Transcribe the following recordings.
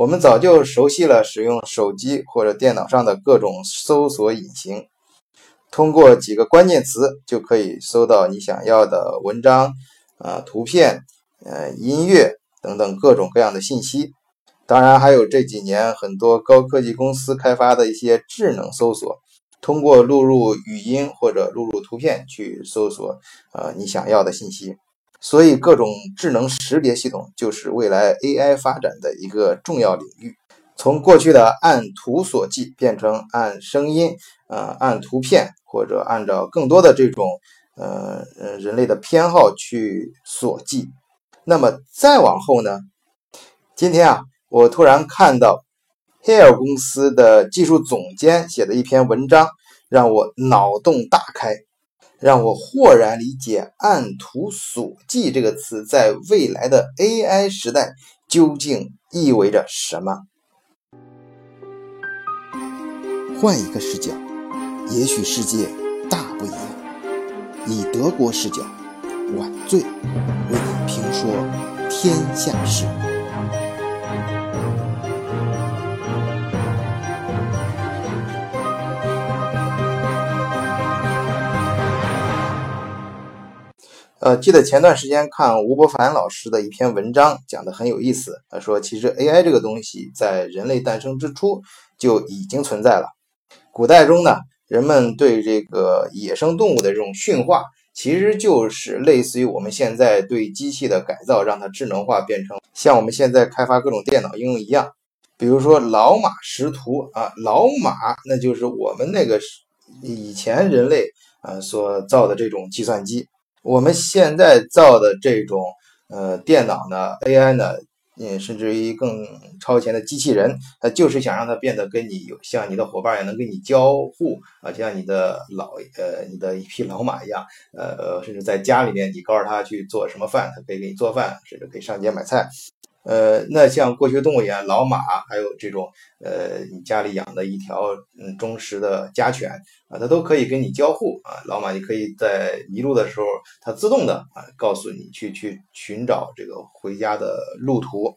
我们早就熟悉了使用手机或者电脑上的各种搜索引擎，通过几个关键词就可以搜到你想要的文章、啊图片、呃音乐等等各种各样的信息。当然，还有这几年很多高科技公司开发的一些智能搜索，通过录入语音或者录入图片去搜索呃你想要的信息。所以，各种智能识别系统就是未来 AI 发展的一个重要领域。从过去的按图索骥，变成按声音、呃按图片，或者按照更多的这种呃人类的偏好去索骥。那么再往后呢？今天啊，我突然看到 Hair 公司的技术总监写的一篇文章，让我脑洞大开。让我豁然理解“按图索骥”这个词在未来的 AI 时代究竟意味着什么。换一个视角，也许世界大不一样。以德国视角，晚醉为你评说天下事。记得前段时间看吴伯凡老师的一篇文章，讲的很有意思。他说，其实 AI 这个东西在人类诞生之初就已经存在了。古代中呢，人们对这个野生动物的这种驯化，其实就是类似于我们现在对机器的改造，让它智能化，变成像我们现在开发各种电脑应用一样。比如说老马识途啊，老马那就是我们那个以前人类啊所造的这种计算机。我们现在造的这种呃电脑呢，AI 呢，嗯，甚至于更超前的机器人，它就是想让它变得跟你有像你的伙伴一样，能跟你交互啊，就像你的老呃你的一匹老马一样，呃，甚至在家里面，你告诉他去做什么饭，他可以给你做饭，甚至可以上街买菜。呃，那像过去动物园，老马，还有这种，呃，你家里养的一条嗯忠实的家犬啊，它都可以跟你交互啊。老马，你可以在迷路的时候，它自动的啊告诉你去去寻找这个回家的路途。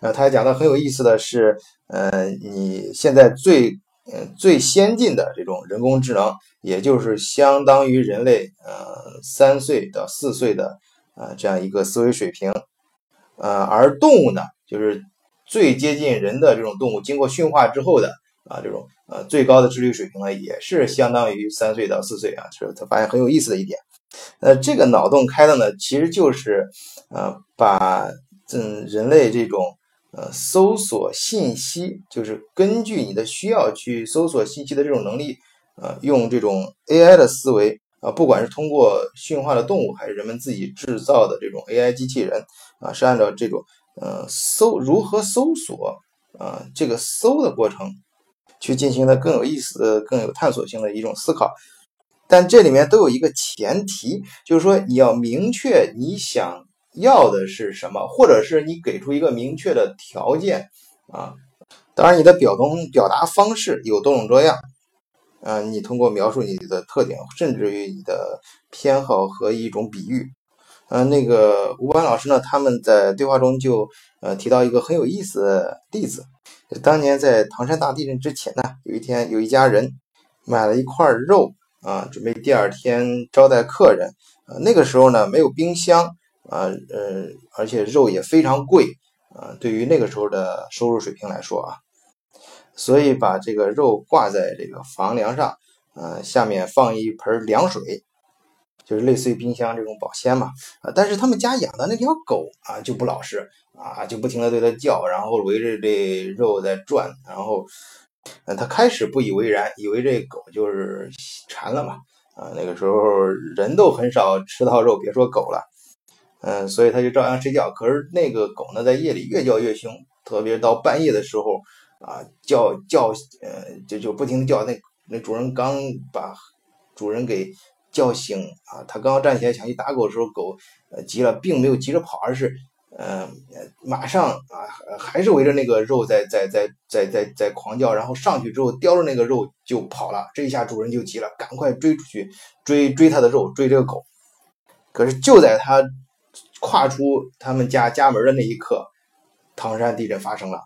呃，他还讲的很有意思的是，呃，你现在最嗯最先进的这种人工智能，也就是相当于人类呃三岁到四岁的啊这样一个思维水平。呃，而动物呢，就是最接近人的这种动物，经过驯化之后的啊，这种呃最高的智力水平呢，也是相当于三岁到四岁啊，是他发现很有意思的一点。呃，这个脑洞开的呢，其实就是呃把嗯人类这种呃搜索信息，就是根据你的需要去搜索信息的这种能力，呃，用这种 AI 的思维。啊，不管是通过驯化的动物，还是人们自己制造的这种 AI 机器人，啊，是按照这种呃搜如何搜索啊这个搜的过程，去进行的更有意思、更有探索性的一种思考。但这里面都有一个前提，就是说你要明确你想要的是什么，或者是你给出一个明确的条件啊。当然，你的表东表达方式有多种多样。嗯，你通过描述你的特点，甚至于你的偏好和一种比喻，嗯，那个吴班老师呢，他们在对话中就呃提到一个很有意思的例子，当年在唐山大地震之前呢，有一天有一家人买了一块肉啊，准备第二天招待客人，那个时候呢没有冰箱啊，呃，而且肉也非常贵啊，对于那个时候的收入水平来说啊。所以把这个肉挂在这个房梁上，呃，下面放一盆凉水，就是类似于冰箱这种保鲜嘛，啊，但是他们家养的那条狗啊就不老实啊，就不停的对它叫，然后围着这肉在转，然后，呃，他开始不以为然，以为这狗就是馋了嘛，啊，那个时候人都很少吃到肉，别说狗了，嗯，所以他就照样睡觉，可是那个狗呢，在夜里越叫越凶，特别到半夜的时候。啊，叫叫，呃，就就不停的叫。那那主人刚把主人给叫醒啊，他刚站起来想去打狗的时候，狗呃急了，并没有急着跑，而是嗯，马上啊，还是围着那个肉在在在在在在狂叫，然后上去之后叼着那个肉就跑了。这一下主人就急了，赶快追出去追追他的肉，追这个狗。可是就在他跨出他们家家门的那一刻，唐山地震发生了。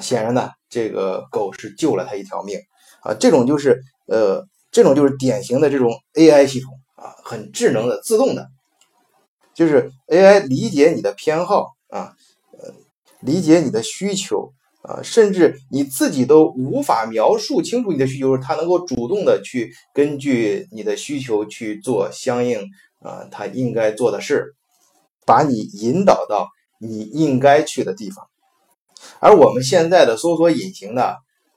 显然呢，这个狗是救了他一条命啊。这种就是呃，这种就是典型的这种 AI 系统啊，很智能的、自动的，就是 AI 理解你的偏好啊，呃，理解你的需求啊，甚至你自己都无法描述清楚你的需求，它能够主动的去根据你的需求去做相应啊，它应该做的事，把你引导到你应该去的地方。而我们现在的搜索引擎呢，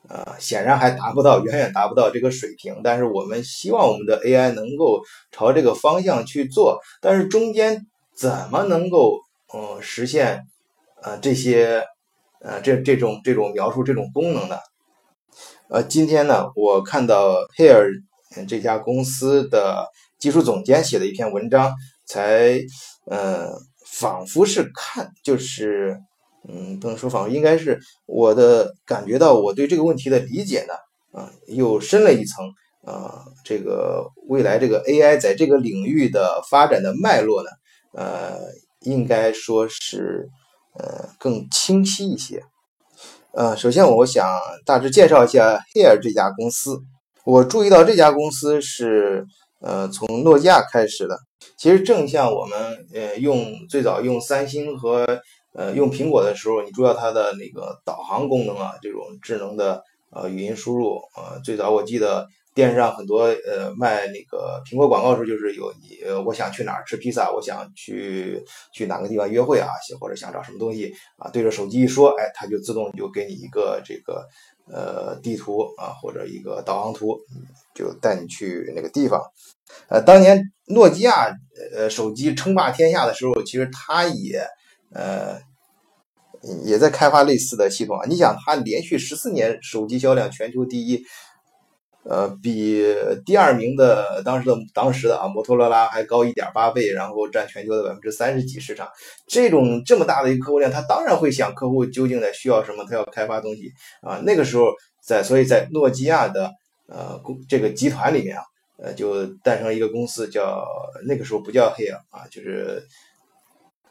呃，显然还达不到，远远达不到这个水平。但是我们希望我们的 AI 能够朝这个方向去做。但是中间怎么能够，嗯，实现，呃，这些，呃，这这种这种描述这种功能呢？呃，今天呢，我看到 Here 这家公司的技术总监写的一篇文章，才，呃，仿佛是看就是。嗯，不能说仿，应该是我的感觉到我对这个问题的理解呢，啊，又深了一层啊。这个未来这个 AI 在这个领域的发展的脉络呢，呃，应该说是呃更清晰一些。呃，首先我想大致介绍一下 Here 这家公司。我注意到这家公司是呃从诺基亚开始的，其实正像我们呃用最早用三星和呃，用苹果的时候，你注意到它的那个导航功能啊，这种智能的呃语音输入呃，最早我记得电视上很多呃卖那个苹果广告时候，就是有呃我想去哪儿吃披萨，我想去去哪个地方约会啊，或者想找什么东西啊，对着手机一说，哎，它就自动就给你一个这个呃地图啊，或者一个导航图，就带你去那个地方。呃，当年诺基亚呃手机称霸天下的时候，其实它也呃。也在开发类似的系统啊！你想，它连续十四年手机销量全球第一，呃，比第二名的当时的当时的啊摩托罗拉还高一点八倍，然后占全球的百分之三十几市场。这种这么大的一个客户量，他当然会想客户究竟在需要什么，他要开发东西啊。那个时候在，所以在诺基亚的呃这个集团里面啊，呃，就诞生一个公司，叫那个时候不叫 Here 啊，就是。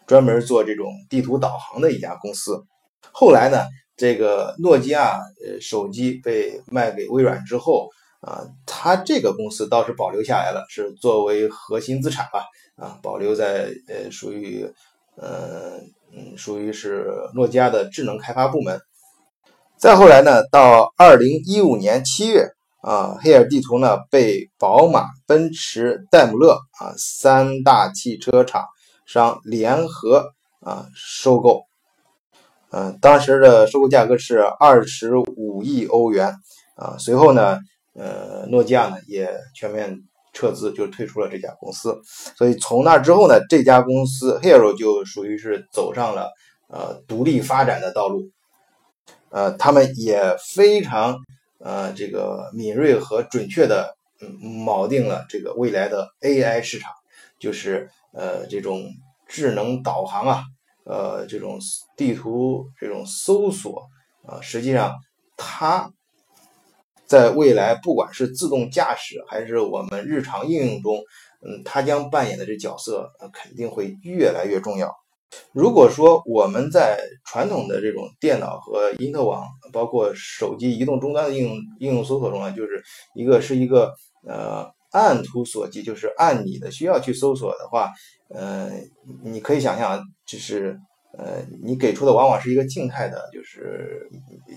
专门做这种地图导航的一家公司，后来呢，这个诺基亚呃手机被卖给微软之后啊，它这个公司倒是保留下来了，是作为核心资产吧啊，保留在呃属于呃嗯属于是诺基亚的智能开发部门。再后来呢，到二零一五年七月啊，黑尔地图呢被宝马、奔驰、戴姆勒啊三大汽车厂。商联合啊收购，嗯，当时的收购价格是二十五亿欧元啊。随后呢，呃，诺基亚呢也全面撤资，就退出了这家公司。所以从那之后呢，这家公司 Hero 就属于是走上了呃独立发展的道路。呃，他们也非常呃这个敏锐和准确的锚定了这个未来的 AI 市场，就是。呃，这种智能导航啊，呃，这种地图这种搜索啊，实际上它在未来不管是自动驾驶还是我们日常应用中，嗯，它将扮演的这角色肯定会越来越重要。如果说我们在传统的这种电脑和因特网，包括手机移动终端的应用应用搜索中啊，就是一个是一个呃。按图索骥，就是按你的需要去搜索的话，呃，你可以想象，就是呃，你给出的往往是一个静态的，就是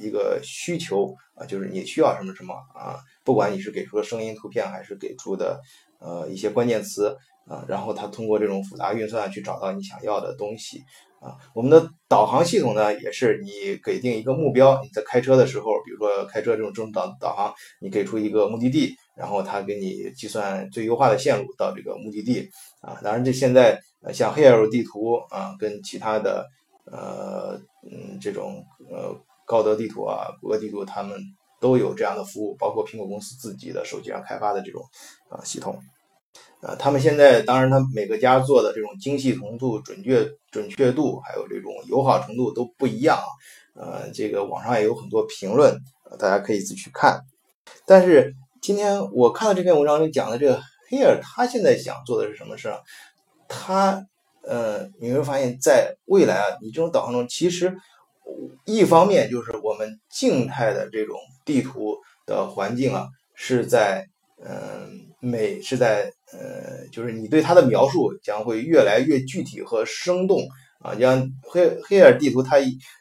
一个需求啊，就是你需要什么什么啊，不管你是给出的声音、图片，还是给出的呃一些关键词啊，然后它通过这种复杂运算去找到你想要的东西。啊，我们的导航系统呢，也是你给定一个目标，你在开车的时候，比如说开车这种这种导导航，你给出一个目的地，然后它给你计算最优化的线路到这个目的地。啊，当然这现在像黑 L 地图啊，跟其他的呃嗯这种呃高德地图啊、谷歌地图，他们都有这样的服务，包括苹果公司自己的手机上开发的这种啊系统。呃，他们现在当然，他每个家做的这种精细程度、准确准确度，还有这种友好程度都不一样。呃，这个网上也有很多评论，大家可以自己去看。但是今天我看到这篇文章里讲的这个黑尔，他现在想做的是什么事儿？他呃，你会发现在未来啊，你这种导航中，其实一方面就是我们静态的这种地图的环境啊，是在嗯美是在呃就是你对它的描述将会越来越具体和生动啊，像黑黑尔地图，它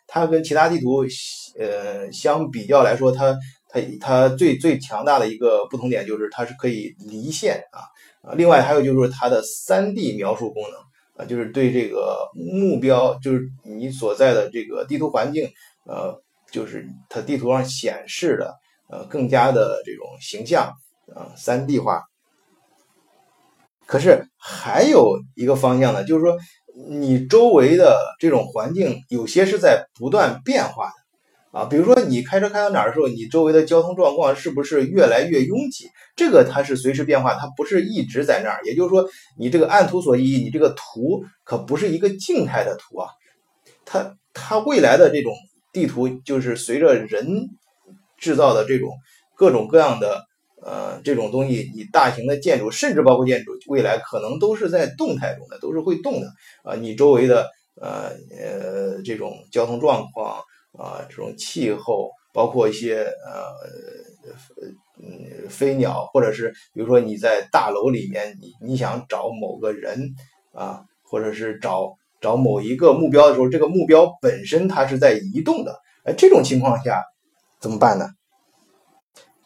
它跟其他地图呃相比较来说，它它它最最强大的一个不同点就是它是可以离线啊啊，另外还有就是它的三 D 描述功能。啊，就是对这个目标，就是你所在的这个地图环境，呃，就是它地图上显示的，呃，更加的这种形象，啊，三 D 化。可是还有一个方向呢，就是说你周围的这种环境有些是在不断变化的。啊，比如说你开车开到哪儿的时候，你周围的交通状况是不是越来越拥挤？这个它是随时变化，它不是一直在那儿。也就是说，你这个按图索骥，你这个图可不是一个静态的图啊。它它未来的这种地图，就是随着人制造的这种各种各样的呃这种东西，你大型的建筑，甚至包括建筑，未来可能都是在动态中的，都是会动的啊。你周围的呃呃这种交通状况。啊，这种气候，包括一些呃嗯飞鸟，或者是比如说你在大楼里面，你你想找某个人啊，或者是找找某一个目标的时候，这个目标本身它是在移动的，哎，这种情况下怎么办呢？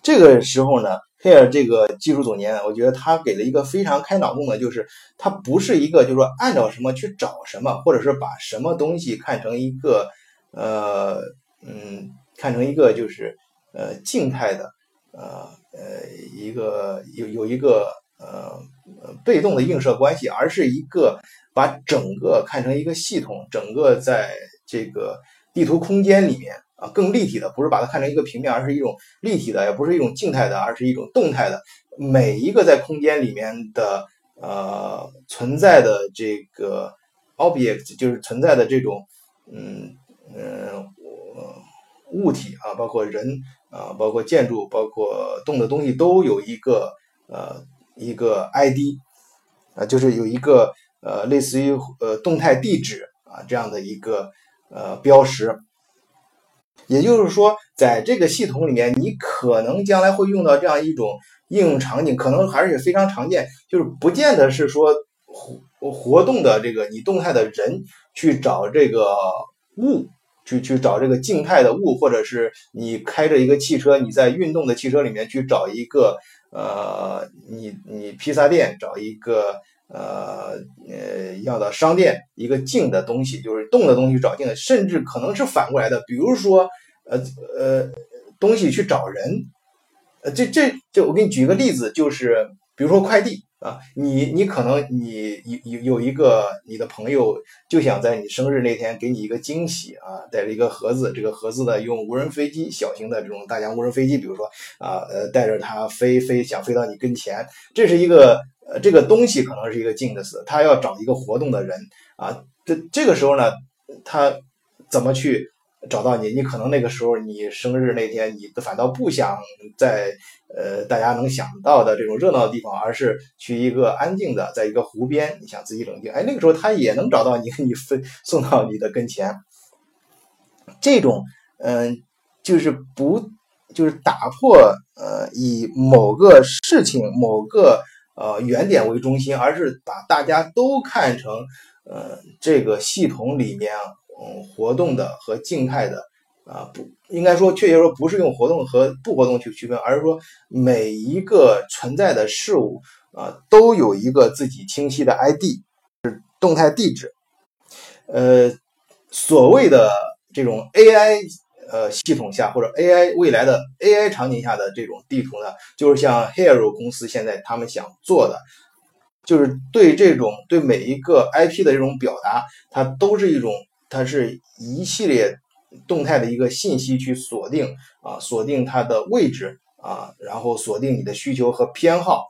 这个时候呢，黑尔这个技术总监，我觉得他给了一个非常开脑洞的，就是他不是一个就是说按照什么去找什么，或者是把什么东西看成一个。呃，嗯，看成一个就是呃静态的，呃呃一个有有一个呃被动的映射关系，而是一个把整个看成一个系统，整个在这个地图空间里面啊更立体的，不是把它看成一个平面，而是一种立体的，也不是一种静态的，而是一种动态的。每一个在空间里面的呃存在的这个 object，就是存在的这种嗯。嗯，物体啊，包括人啊，包括建筑，包括动的东西，都有一个呃一个 ID 啊，就是有一个呃类似于呃动态地址啊这样的一个呃标识。也就是说，在这个系统里面，你可能将来会用到这样一种应用场景，可能还是非常常见，就是不见得是说活活动的这个你动态的人去找这个物。去去找这个静态的物，或者是你开着一个汽车，你在运动的汽车里面去找一个呃，你你披萨店找一个呃呃要的商店，一个静的东西，就是动的东西找静的，甚至可能是反过来的，比如说呃呃东西去找人，呃这这就我给你举个例子，就是比如说快递。啊，你你可能你有有有一个你的朋友就想在你生日那天给你一个惊喜啊，带着一个盒子，这个盒子呢用无人飞机小型的这种大疆无人飞机，比如说啊呃带着它飞飞想飞到你跟前，这是一个呃这个东西可能是一个静的词，他要找一个活动的人啊，这这个时候呢，他怎么去？找到你，你可能那个时候你生日那天，你反倒不想在呃大家能想到的这种热闹的地方，而是去一个安静的，在一个湖边，你想自己冷静。哎，那个时候他也能找到你，给你分送到你的跟前。这种嗯，就是不就是打破呃以某个事情某个呃原点为中心，而是把大家都看成呃这个系统里面。嗯，活动的和静态的啊，不应该说，确切说不是用活动和不活动去区分，而是说每一个存在的事物啊，都有一个自己清晰的 ID，是动态地址。呃，所谓的这种 AI 呃系统下或者 AI 未来的 AI 场景下的这种地图呢，就是像 Hero 公司现在他们想做的，就是对这种对每一个 IP 的这种表达，它都是一种。它是一系列动态的一个信息去锁定啊，锁定它的位置啊，然后锁定你的需求和偏好，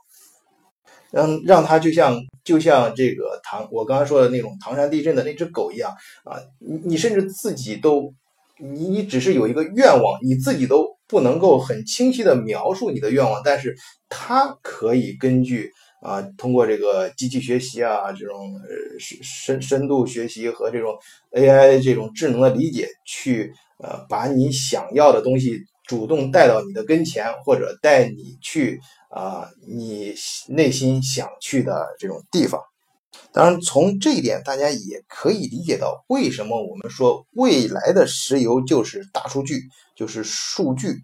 让让它就像就像这个唐我刚才说的那种唐山地震的那只狗一样啊，你你甚至自己都你你只是有一个愿望，你自己都不能够很清晰的描述你的愿望，但是它可以根据啊，通过这个机器学习啊，这种深深深度学习和这种 AI 这种智能的理解，去呃把你想要的东西主动带到你的跟前，或者带你去啊你内心想去的这种地方。当然，从这一点大家也可以理解到，为什么我们说未来的石油就是大数据，就是数据。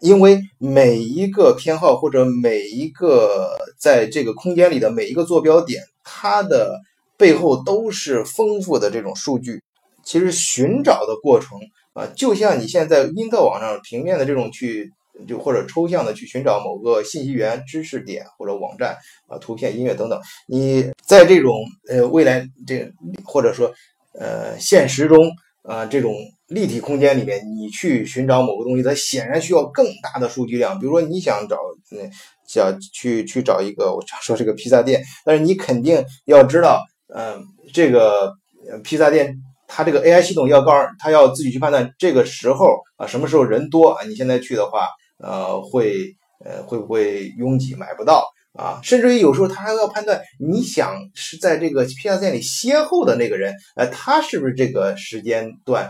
因为每一个偏好或者每一个在这个空间里的每一个坐标点，它的背后都是丰富的这种数据。其实寻找的过程啊，就像你现在在因特网上平面的这种去，就或者抽象的去寻找某个信息源、知识点或者网站啊、图片、音乐等等。你在这种呃未来这或者说呃现实中啊这种。立体空间里面，你去寻找某个东西，它显然需要更大的数据量。比如说，你想找，嗯，想去去找一个，我常说这个披萨店，但是你肯定要知道，嗯，这个披萨店它这个 AI 系统要告诉它要自己去判断这个时候啊，什么时候人多啊，你现在去的话，呃，会呃会不会拥挤买不到。啊，甚至于有时候他还要判断，你想是在这个披萨店里歇后的那个人，呃，他是不是这个时间段，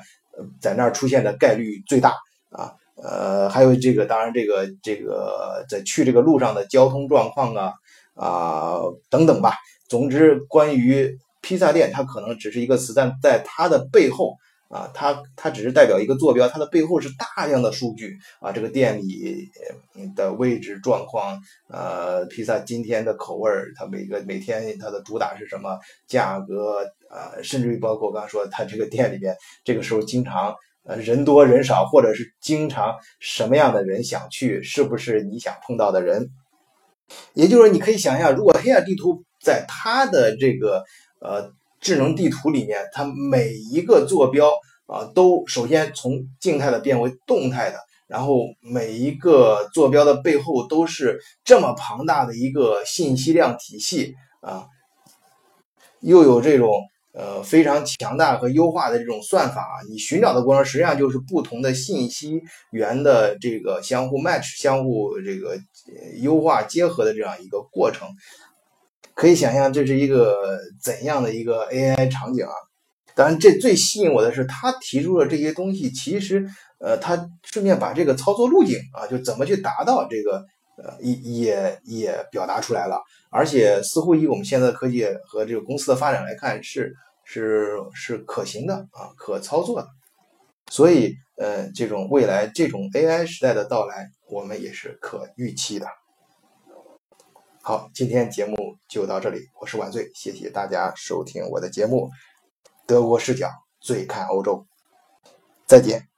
在那儿出现的概率最大啊？呃，还有这个，当然这个这个在去这个路上的交通状况啊啊等等吧。总之，关于披萨店，它可能只是一个词，但在它的背后。啊，它它只是代表一个坐标，它的背后是大量的数据啊。这个店里的位置状况，呃，披萨今天的口味儿，它每个每天它的主打是什么，价格啊，甚至于包括我刚才说，它这个店里边这个时候经常人多人少，或者是经常什么样的人想去，是不是你想碰到的人？也就是说，你可以想象，如果黑暗地图在它的这个呃。智能地图里面，它每一个坐标啊，都首先从静态的变为动态的，然后每一个坐标的背后都是这么庞大的一个信息量体系啊，又有这种呃非常强大和优化的这种算法，你寻找的过程实际上就是不同的信息源的这个相互 match、相互这个优化结合的这样一个过程。可以想象这是一个怎样的一个 AI 场景啊？当然，这最吸引我的是他提出的这些东西，其实呃，他顺便把这个操作路径啊，就怎么去达到这个呃，也也也表达出来了。而且似乎以我们现在的科技和这个公司的发展来看，是是是可行的啊，可操作的。所以呃，这种未来这种 AI 时代的到来，我们也是可预期的。好，今天节目就到这里，我是晚醉，谢谢大家收听我的节目《德国视角》，醉看欧洲，再见。